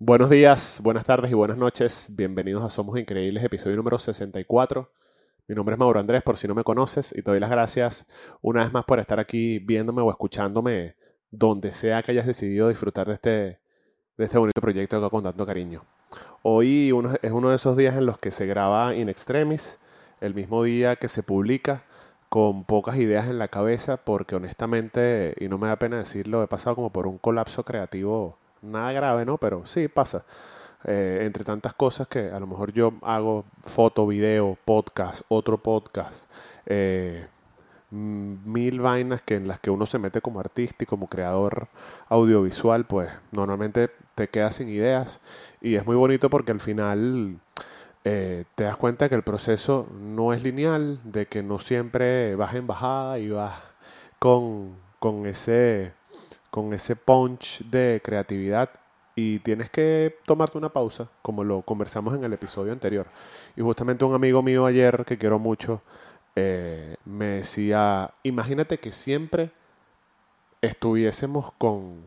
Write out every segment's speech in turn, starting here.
Buenos días, buenas tardes y buenas noches. Bienvenidos a Somos Increíbles, episodio número 64. Mi nombre es Mauro Andrés, por si no me conoces, y te doy las gracias una vez más por estar aquí viéndome o escuchándome donde sea que hayas decidido disfrutar de este, de este bonito proyecto que hago con tanto cariño. Hoy es uno de esos días en los que se graba in extremis, el mismo día que se publica, con pocas ideas en la cabeza, porque honestamente, y no me da pena decirlo, he pasado como por un colapso creativo nada grave, ¿no? Pero sí pasa. Eh, entre tantas cosas que a lo mejor yo hago foto, video, podcast, otro podcast, eh, mil vainas que en las que uno se mete como artista y como creador audiovisual, pues normalmente te quedas sin ideas y es muy bonito porque al final eh, te das cuenta que el proceso no es lineal, de que no siempre vas en bajada y vas con, con ese con ese punch de creatividad y tienes que tomarte una pausa, como lo conversamos en el episodio anterior. Y justamente un amigo mío ayer, que quiero mucho, eh, me decía, imagínate que siempre estuviésemos con,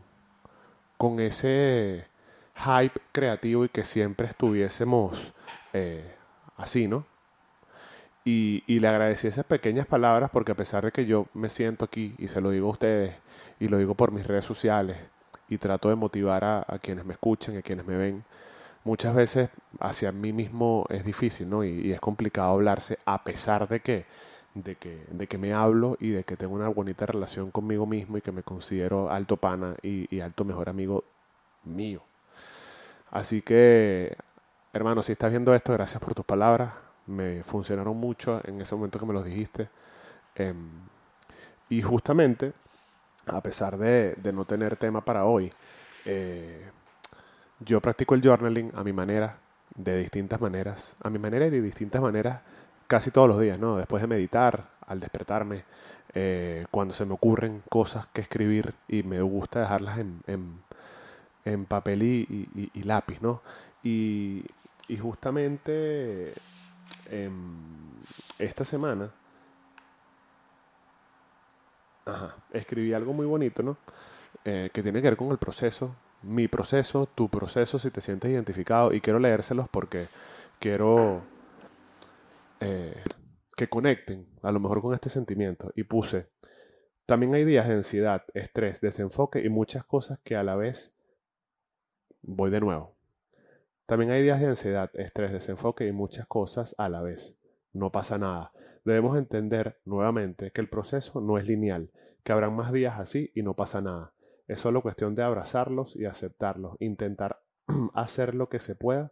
con ese hype creativo y que siempre estuviésemos eh, así, ¿no? Y, y, le agradecí esas pequeñas palabras porque a pesar de que yo me siento aquí y se lo digo a ustedes y lo digo por mis redes sociales y trato de motivar a, quienes me escuchan, a quienes me ven, muchas veces hacia mí mismo es difícil, ¿no? Y, es complicado hablarse a pesar de que, de, que, de que me hablo y de que tengo una bonita relación conmigo mismo y que me considero alto pana y, y alto mejor amigo mío. Así que, hermano, si estás viendo esto, gracias por tus palabras me funcionaron mucho en ese momento que me los dijiste. Em, y justamente, a pesar de, no tener tema para hoy, eh, yo practico el journaling a mi manera, de distintas maneras, a mi manera y de distintas maneras, casi todos los días, ¿no? Después de meditar, al despertarme, eh, cuando se me ocurren cosas que escribir y me gusta dejarlas en, papel y, lápiz, ¿no? Y, y justamente Em, esta semana escribí algo muy bonito, ¿no? Eh, que tiene que ver con el proceso, mi proceso, tu proceso, si te sientes identificado. Y quiero leérselos porque quiero eh, que conecten a lo mejor con este sentimiento. Y puse, también hay días de ansiedad, estrés, desenfoque y muchas cosas que a la vez voy de nuevo. También hay días de ansiedad, estrés, desenfoque y muchas cosas a la vez. No pasa nada. Debemos entender nuevamente que el proceso no es lineal, que habrán más días así y no pasa nada. Es solo cuestión de abrazarlos y aceptarlos, intentar hacer lo que se pueda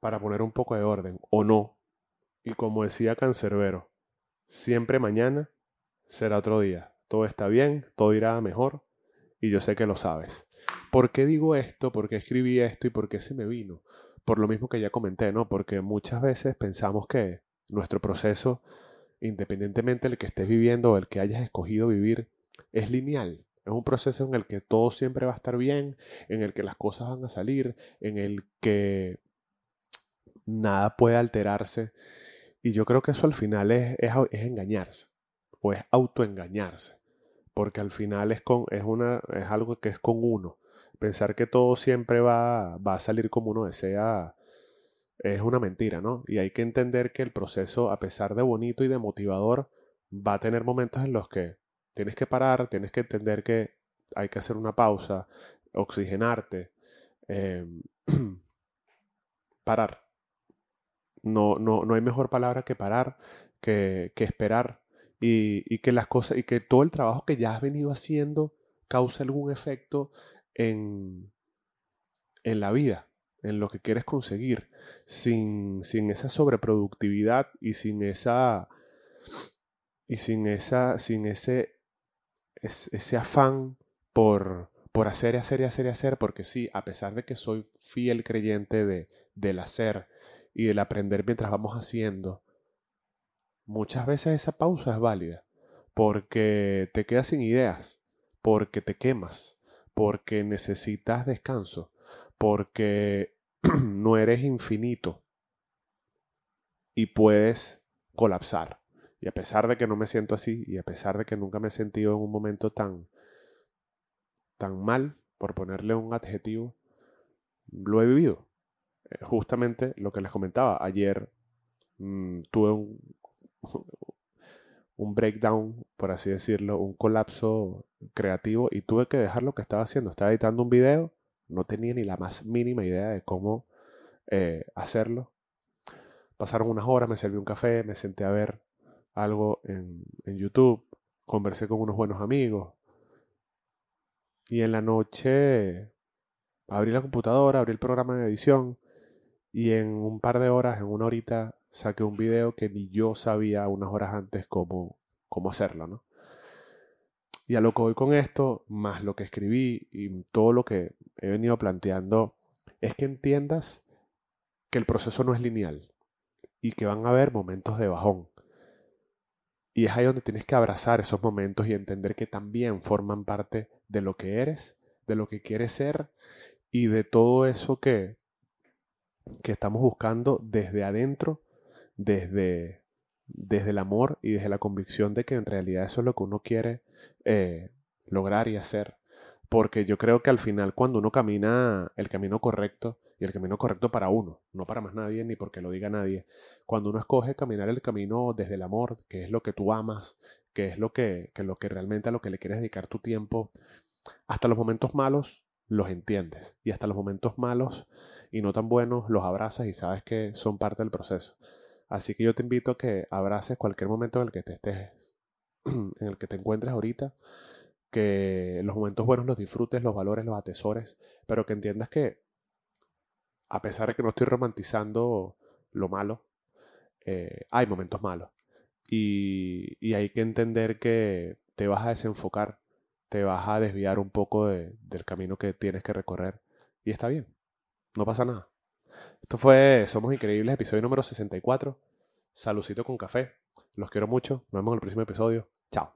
para poner un poco de orden, o no. Y como decía Cancerbero, siempre mañana será otro día. Todo está bien, todo irá mejor, y yo sé que lo sabes. ¿Por qué digo esto? ¿Por qué escribí esto? ¿Y por qué se me vino? Por lo mismo que ya comenté, ¿no? Porque muchas veces pensamos que nuestro proceso, independientemente del que estés viviendo o el que hayas escogido vivir, es lineal. Es un proceso en el que todo siempre va a estar bien, en el que las cosas van a salir, en el que nada puede alterarse. Y yo creo que eso al final es, es, engañarse o es autoengañarse porque al final es, con, es, una, es algo que es con uno. Pensar que todo siempre va, va a salir como uno desea es una mentira, ¿no? Y hay que entender que el proceso, a pesar de bonito y de motivador, va a tener momentos en los que tienes que parar, tienes que entender que hay que hacer una pausa, oxigenarte, em, parar. No, no, no hay mejor palabra que parar, que, que esperar y, que las cosas y que todo el trabajo que ya has venido haciendo cause algún efecto en, en la vida, en lo que quieres conseguir, sin, sin esa sobreproductividad y sin esa y sin esa sin ese ese afán por, por hacer hacer y hacer y hacer, porque sí, a pesar de que soy fiel creyente de, del hacer y del aprender mientras vamos haciendo, muchas veces esa pausa es válida porque te quedas sin ideas, porque te quemas, porque necesitas descanso, porque no eres infinito y puedes colapsar. Y a pesar de que no me siento así y a pesar de que nunca me he sentido en un momento tan tan mal, por ponerle un adjetivo, lo he vivido. Eh, justamente lo que les comentaba, ayer mm, tuve un, un breakdown, por así decirlo, un colapso creativo y tuve que dejar lo que estaba haciendo. Estaba editando un video, no tenía ni la más mínima idea de cómo eh, hacerlo. Pasaron unas horas, me serví un café, me senté a ver algo en, en YouTube, conversé con unos buenos amigos. Y en la noche abrí la computadora, abrí el programa de edición y en un par de horas, en una horita, saqué un video que ni yo sabía unas horas antes cómo, cómo hacerlo, ¿no? Y a lo que voy con esto, más lo que escribí y todo lo que he venido planteando, es que entiendas que el proceso no es lineal y que van a haber momentos de bajón. Y es ahí donde tienes que abrazar esos momentos y entender que también forman parte de lo que eres, de lo que quieres ser y de todo eso que, que estamos buscando desde adentro, desde, desde el amor y desde la convicción de que en realidad eso es lo que uno quiere eh, lograr y hacer. Porque yo creo que al final cuando uno camina el camino correcto, y el camino correcto para uno, no para más nadie ni porque lo diga nadie, cuando uno escoge caminar el camino desde el amor, que es lo que tú amas, que es lo que, que lo que realmente a lo que le quieres dedicar tu tiempo, hasta los momentos malos los entiendes y hasta los momentos malos y no tan buenos los abrazas y sabes que son parte del proceso. Así que yo te invito a que abraces cualquier momento en el que te estés, en el que te encuentres ahorita, que los momentos buenos los disfrutes, los valores, los atesores, pero que entiendas que a pesar de que no estoy romantizando lo malo, eh, hay momentos malos. Y, y hay que entender que te vas a desenfocar te vas a desviar un poco del camino que tienes que recorrer. Y está bien, no pasa nada. Esto fue Somos Increíbles, episodio número 64. Salucito con café. Los quiero mucho. Nos vemos en el próximo episodio. Chao.